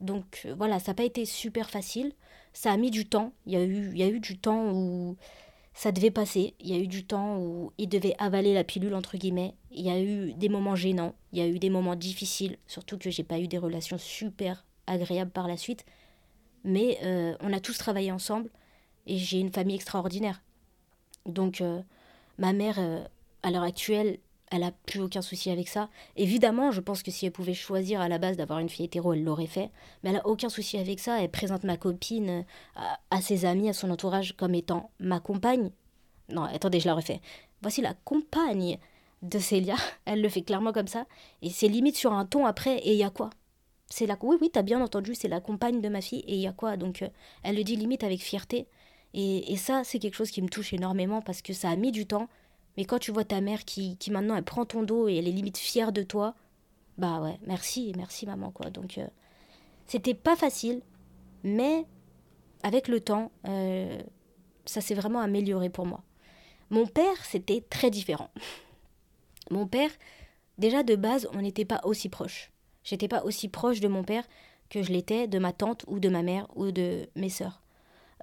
Donc euh, voilà, ça n'a pas été super facile. Ça a mis du temps. Il y a eu, y a eu du temps où ça devait passer. Il y a eu du temps où il devait avaler la pilule, entre guillemets. Il y a eu des moments gênants. Il y a eu des moments difficiles. Surtout que j'ai pas eu des relations super agréables par la suite. Mais euh, on a tous travaillé ensemble. Et j'ai une famille extraordinaire. Donc, euh, ma mère, euh, à l'heure actuelle, elle a plus aucun souci avec ça. Évidemment, je pense que si elle pouvait choisir à la base d'avoir une fille hétéro, elle l'aurait fait. Mais elle a aucun souci avec ça. Elle présente ma copine à, ses amis, à son entourage comme étant ma compagne. Non, attendez, je la refais. Voici la compagne de Célia. Elle le fait clairement comme ça. Et c'est limite sur un ton après. Et il y a quoi? C'est la. Oui, oui, t'as bien entendu. C'est la compagne de ma fille. Et il y a quoi? Donc, euh, elle le dit limite avec fierté. Et, et ça, c'est quelque chose qui me touche énormément parce que ça a mis du temps. Mais quand tu vois ta mère qui, qui maintenant, elle prend ton dos et elle est limite fière de toi, bah ouais, merci, merci maman, quoi. Donc, euh, c'était pas facile, mais avec le temps, euh, ça s'est vraiment amélioré pour moi. Mon père, c'était très différent. Mon père, déjà de base, on n'était pas aussi proches. J'étais pas aussi proche de mon père que je l'étais de ma tante ou de ma mère ou de mes sœurs.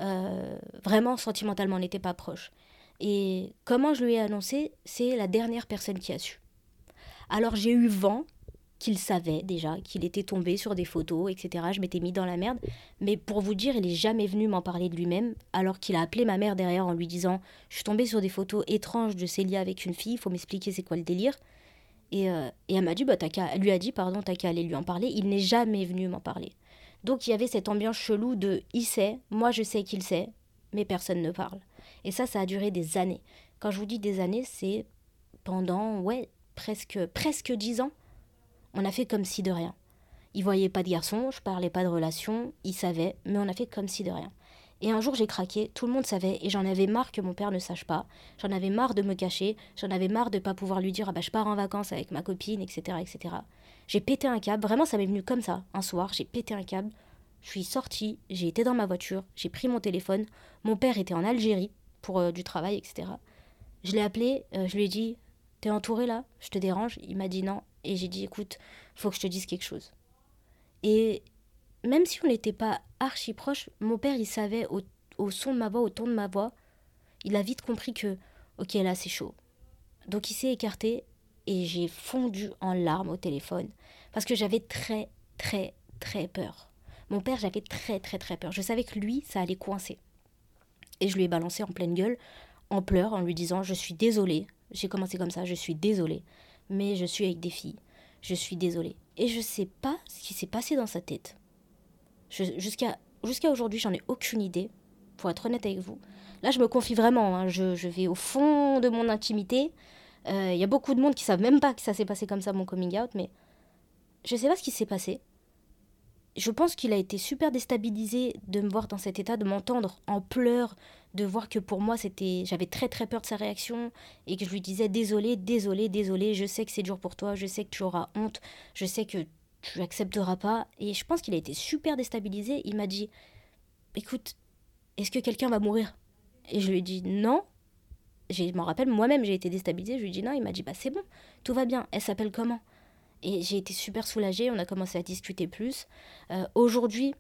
Euh, vraiment, sentimentalement, on n'était pas proches. Et comment je lui ai annoncé, c'est la dernière personne qui a su. Alors j'ai eu vent qu'il savait déjà, qu'il était tombé sur des photos, etc. Je m'étais mis dans la merde. Mais pour vous dire, il n'est jamais venu m'en parler de lui-même, alors qu'il a appelé ma mère derrière en lui disant Je suis tombé sur des photos étranges de Célia avec une fille, il faut m'expliquer c'est quoi le délire. Et, euh, et elle m'a dit, bah, elle lui a dit, pardon, t'as qu'à aller lui en parler. Il n'est jamais venu m'en parler. Donc il y avait cette ambiance chelou de il sait, moi je sais qu'il sait, mais personne ne parle. Et ça, ça a duré des années. Quand je vous dis des années, c'est pendant, ouais, presque, presque dix ans. On a fait comme si de rien. Il voyait pas de garçon, je parlais pas de relation, il savait, mais on a fait comme si de rien. Et un jour j'ai craqué, tout le monde savait, et j'en avais marre que mon père ne sache pas. J'en avais marre de me cacher, j'en avais marre de pas pouvoir lui dire ah bah je pars en vacances avec ma copine, etc. etc. J'ai pété un câble, vraiment ça m'est venu comme ça. Un soir, j'ai pété un câble, je suis sortie, j'ai été dans ma voiture, j'ai pris mon téléphone. Mon père était en Algérie pour euh, du travail, etc. Je l'ai appelé, euh, je lui ai dit T'es entouré là? Je te dérange Il m'a dit non. Et j'ai dit Écoute, faut que je te dise quelque chose. Et même si on n'était pas archi proches, mon père, il savait au, au, son de ma voix, au ton de ma voix, il a vite compris que, ok, là, c'est chaud. Donc il s'est écarté et j'ai fondu en larmes au téléphone parce que j'avais très, très, très peur. Mon père, j'avais très très très peur. Je savais que lui, ça allait coincer. Et je lui ai balancé en pleine gueule, en pleurs, en lui disant Je suis désolée. J'ai commencé comme ça, je suis désolée. Mais je suis avec des filles. Je suis désolée. Et je sais pas ce qui s'est passé dans sa tête. Jusqu'à aujourd'hui, j'en ai aucune idée, pour être honnête avec vous. Là, je me confie vraiment. Hein. Je, je, vais au fond de mon intimité. Il euh, y a beaucoup de monde qui savent même pas que ça s'est passé comme ça, mon coming out, mais je sais pas ce qui s'est passé je pense qu'il a été super déstabilisé de me voir dans cet état, de m'entendre en pleurs, de voir que pour moi c'était j'avais très très peur de sa réaction et que je lui disais désolé, désolé, désolé, je sais que c'est dur pour toi, je sais que tu auras honte, je sais que tu accepteras pas. Et je pense qu'il a été super déstabilisé, il m'a dit écoute, est-ce que quelqu'un va mourir? Et je lui ai dit non. Je m'en rappelle moi-même, j'ai été déstabilisée, je lui ai dit non, il m'a dit bah c'est bon, tout va bien, elle s'appelle comment? Et j'ai été super soulagée, on a commencé à discuter plus. Euh, aujourd'hui,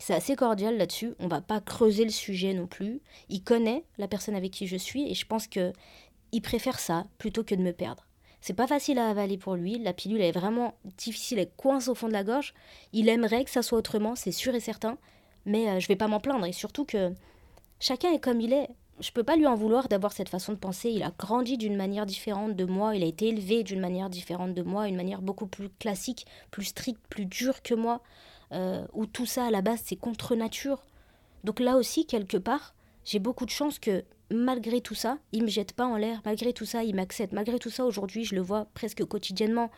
c'est assez cordial là-dessus, on va pas creuser le sujet non plus. Il connaît la personne avec qui je suis et je pense que il préfère ça plutôt que de me perdre. C'est pas facile à avaler pour lui, la pilule est vraiment difficile, elle coince au fond de la gorge. Il aimerait que ça soit autrement, c'est sûr et certain, mais euh, je vais pas m'en plaindre et surtout que chacun est comme il est je peux pas lui en vouloir d'avoir cette façon de penser. Il a grandi d'une manière différente de moi, il a été élevé d'une manière différente de moi, une manière beaucoup plus classique, plus stricte, plus dure que moi, euh, où tout ça à la base c'est contre nature. Donc là aussi, quelque part, j'ai beaucoup de chance que malgré tout ça, il me jette pas en l'air, malgré tout ça, il m'accepte, malgré tout ça, aujourd'hui, je le vois presque quotidiennement.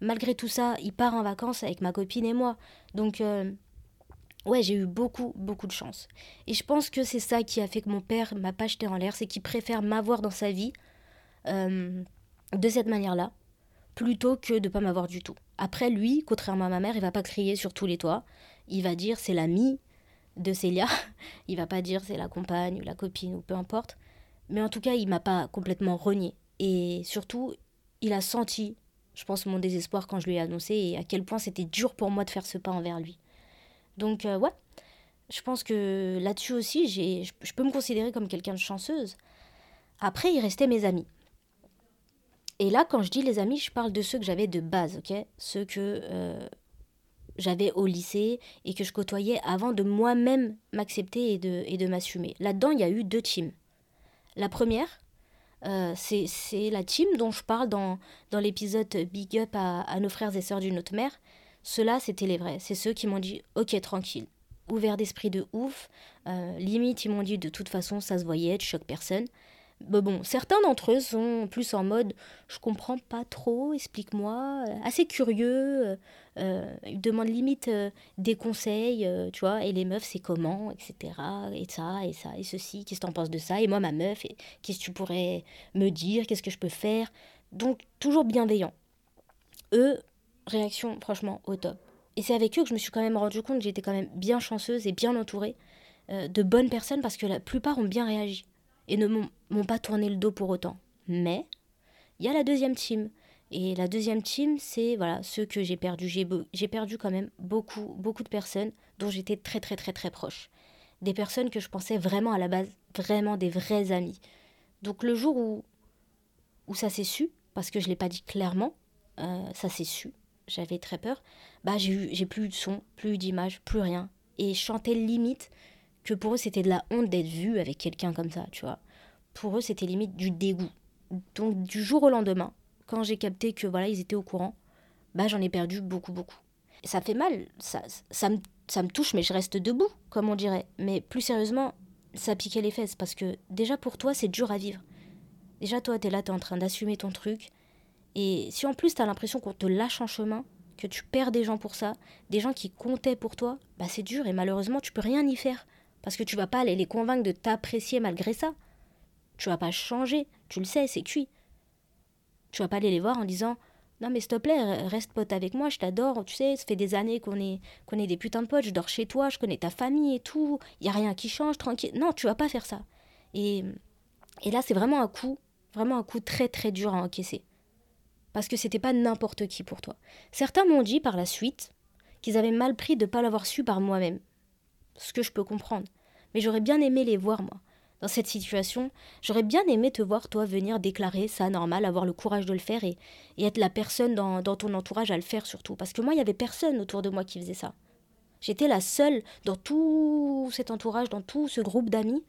Malgré tout ça, il part en vacances avec ma copine et moi. Donc euh, ouais, j'ai eu beaucoup, beaucoup de chance. Et je pense que c'est ça qui a fait que mon père m'a pas jeté en l'air, c'est qu'il préfère m'avoir dans sa vie euh, de cette manière-là, plutôt que de pas m'avoir du tout. Après, lui, contrairement à ma mère, il va pas crier sur tous les toits. il va dire c'est l'ami de Célia. Il va pas dire c'est la compagne ou la copine ou peu importe. Mais en tout cas, il m'a pas complètement renié. Et surtout, il a senti, je pense, mon désespoir quand je lui ai annoncé et à quel point c'était dur pour moi de faire ce pas envers lui. Donc, euh, ouais, je pense que là-dessus aussi, j'ai, je peux me considérer comme quelqu'un de chanceuse. Après, il restait mes amis. Et là, quand je dis les amis, je parle de ceux que j'avais de base, ok? Ceux que euh, j'avais au lycée et que je côtoyais avant de moi-même m'accepter et de, et de m'assumer. Là-dedans, il y a eu deux teams. La première, euh, c'est la team dont je parle dans, dans l'épisode Big Up à, nos frères et sœurs d'une autre mère. Ceux-là, c'était les vrais. C'est ceux qui m'ont dit Ok, tranquille, ouvert d'esprit de ouf. Euh, limite, ils m'ont dit De toute façon, ça se voyait, tu choques personne. Mais bon, certains d'entre eux sont plus en mode je comprends pas trop, explique-moi, euh, assez curieux, euh, euh, ils demandent limite des conseils, tu vois, et les meufs c'est comment, etc. Et ça, et ça, et ceci, qu'est-ce que t'en penses de ça, et moi ma meuf, qu'est-ce que tu pourrais me dire, qu'est-ce que je peux faire? Donc toujours bienveillant. Eux, réaction franchement au top. Et c'est avec eux que je me suis quand même rendu compte que j'étais quand même bien chanceuse et bien entourée de bonnes personnes parce que la plupart ont bien réagi et ne m'ont pas tourné le dos pour autant. Mais il y a la deuxième team. Et la deuxième team, c'est voilà, ceux que j'ai perdus. J'ai perdu quand même beaucoup, beaucoup de personnes dont j'étais très, très, très, très proche. Des personnes que je pensais vraiment à la base, vraiment des vrais amis. Donc le jour où, où ça s'est su, parce que je ne l'ai pas dit clairement, euh, ça s'est su, j'avais très peur, bah j'ai plus eu de son, plus d'image, plus rien. Et je chantais limite que pour eux c'était de la honte d'être vu avec quelqu'un comme ça, tu vois. Pour eux c'était limite du dégoût. Donc du jour au lendemain, quand j'ai capté que voilà ils étaient au courant, bah j'en ai perdu beaucoup beaucoup. ça fait mal, ça, ça, me, ça me touche mais je reste debout, comme on dirait. Mais plus sérieusement, ça piquait les fesses parce que déjà pour toi c'est dur à vivre. Déjà toi t'es là, t'es en train d'assumer ton truc. Et si en plus t'as l'impression qu'on te lâche en chemin, que tu perds des gens pour ça, des gens qui comptaient pour toi, bah c'est dur et malheureusement tu peux rien y faire. Parce que tu vas pas aller les convaincre de t'apprécier malgré ça. Tu vas pas changer, tu le sais, c'est cuit. Tu vas pas aller les voir en disant Non mais s'il te plaît, reste pote avec moi, je t'adore, tu sais, ça fait des années qu'on est, qu'on est des putains de potes, je dors chez toi, je connais ta famille et tout, y a rien qui change, tranquille. Non, tu vas pas faire ça. Et, et là, c'est vraiment un coup, vraiment un coup très très dur à encaisser. Parce que c'était pas n'importe qui pour toi. Certains m'ont dit par la suite qu'ils avaient mal pris de ne pas l'avoir su par moi-même ce que je peux comprendre. Mais j'aurais bien aimé les voir, moi. Dans cette situation, j'aurais bien aimé te voir, toi, venir déclarer ça normal, avoir le courage de le faire et, être la personne dans, ton entourage à le faire surtout. Parce que moi, il n'y avait personne autour de moi qui faisait ça. J'étais la seule dans tout cet entourage, dans tout ce groupe d'amis,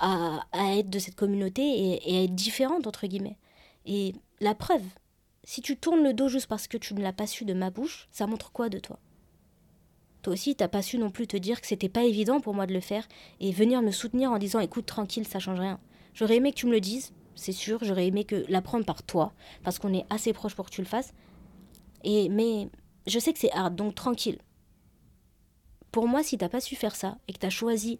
à, être de cette communauté et, et à être différente, entre guillemets. Et la preuve, si tu tournes le dos juste parce que tu ne l'as pas su de ma bouche, ça montre quoi de toi? Toi aussi, t'as pas su non plus te dire que c'était pas évident pour moi de le faire et venir me soutenir en disant écoute, tranquille, ça change rien. J'aurais aimé que tu me le dises, c'est sûr, j'aurais aimé que l'apprendre par toi, parce qu'on est assez proche pour que tu le fasses. Et, mais je sais que c'est hard, donc tranquille. Pour moi, si t'as pas su faire ça et que t'as choisi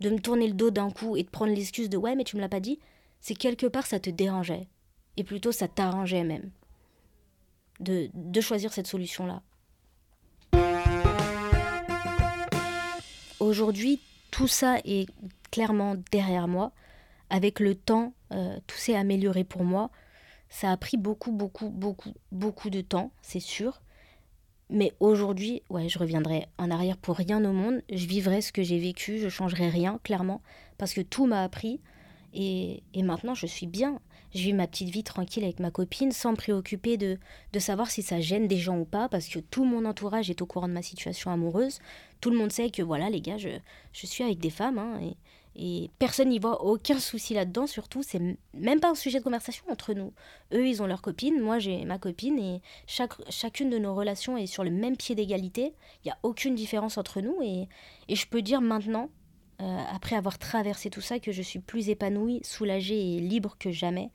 de me tourner le dos d'un coup et de prendre l'excuse de ouais, mais tu me l'as pas dit, c'est quelque part ça te dérangeait. Et plutôt ça t'arrangeait même. De, de choisir cette solution-là. Aujourd'hui, tout ça est clairement derrière moi. Avec le temps, euh, tout s'est amélioré pour moi. Ça a pris beaucoup, beaucoup, beaucoup, beaucoup de temps, c'est sûr. Mais aujourd'hui, ouais, je reviendrai en arrière pour rien au monde. Je vivrai ce que j'ai vécu, je changerai rien, clairement, parce que tout m'a appris. Et, et, maintenant, je suis bien. Je vis ma petite vie tranquille avec ma copine, sans me préoccuper de, de savoir si ça gêne des gens ou pas, parce que tout mon entourage est au courant de ma situation amoureuse tout le monde sait que voilà, les gars, je, je suis avec des femmes, hein, et, et, personne n'y voit aucun souci là-dedans, surtout, c'est même pas un sujet de conversation entre nous. Eux, ils ont leur copine, moi j'ai ma copine, et chaque, chacune de nos relations est sur le même pied d'égalité, il n'y a aucune différence entre nous, et, et je peux dire maintenant, euh, après avoir traversé tout ça, que je suis plus épanouie, soulagée et libre que jamais.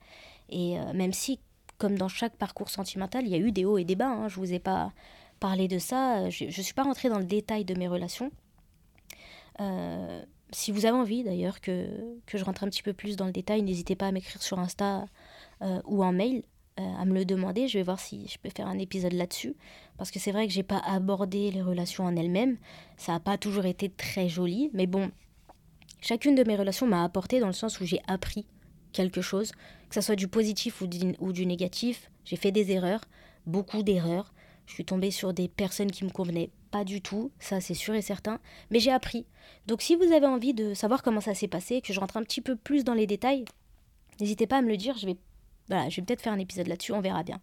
Et euh, même si, comme dans chaque parcours sentimental, il y a eu des hauts et des bas, hein, je vous ai pas parler de ça. Je ne suis pas rentrée dans le détail de mes relations. Euh, si vous avez envie d'ailleurs que, que, je rentre un petit peu plus dans le détail, n'hésitez pas à m'écrire sur Insta euh, ou en mail. à me le demander. Je vais voir si je peux faire un épisode là-dessus. Parce que c'est vrai que j'ai pas abordé les relations en elles-mêmes. Ça n'a pas toujours été très joli. Mais bon, chacune de mes relations m'a apporté dans le sens où j'ai appris quelque chose, que ce soit du positif ou du, ou du négatif. J'ai fait des erreurs, beaucoup d'erreurs. Je suis tombée sur des personnes qui me convenaient pas du tout, ça c'est sûr et certain, mais j'ai appris. Donc si vous avez envie de savoir comment ça s'est passé, que je rentre un petit peu plus dans les détails, n'hésitez pas à me le dire, je vais, voilà, je vais peut-être faire un épisode là-dessus, on verra bien.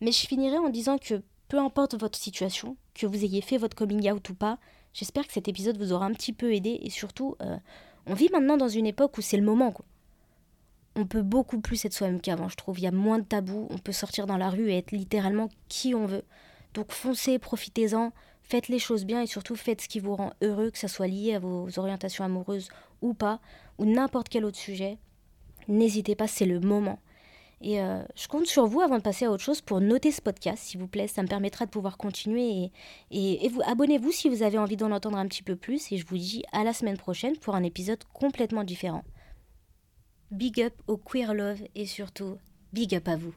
Mais je finirai en disant que peu importe votre situation, que vous ayez fait votre coming out ou pas, j'espère que cet épisode vous aura un petit peu aidé et surtout, euh, on vit maintenant dans une époque où c'est le moment. Quoi. On peut beaucoup plus être soi-même qu'avant, je trouve. Il y a moins de tabous, on peut sortir dans la rue et être littéralement qui on veut. Donc foncez, profitez-en, faites les choses bien et surtout faites ce qui vous rend heureux, que ça soit lié à vos orientations amoureuses ou pas, ou n'importe quel autre sujet. N'hésitez pas, c'est le moment. Et euh, je compte sur vous avant de passer à autre chose pour noter ce podcast, s'il vous plaît. Ça me permettra de pouvoir continuer. Et, et, vous abonnez-vous si vous avez envie d'en entendre un petit peu plus. Et je vous dis à la semaine prochaine pour un épisode complètement différent. Big up au queer love et surtout, big up à vous.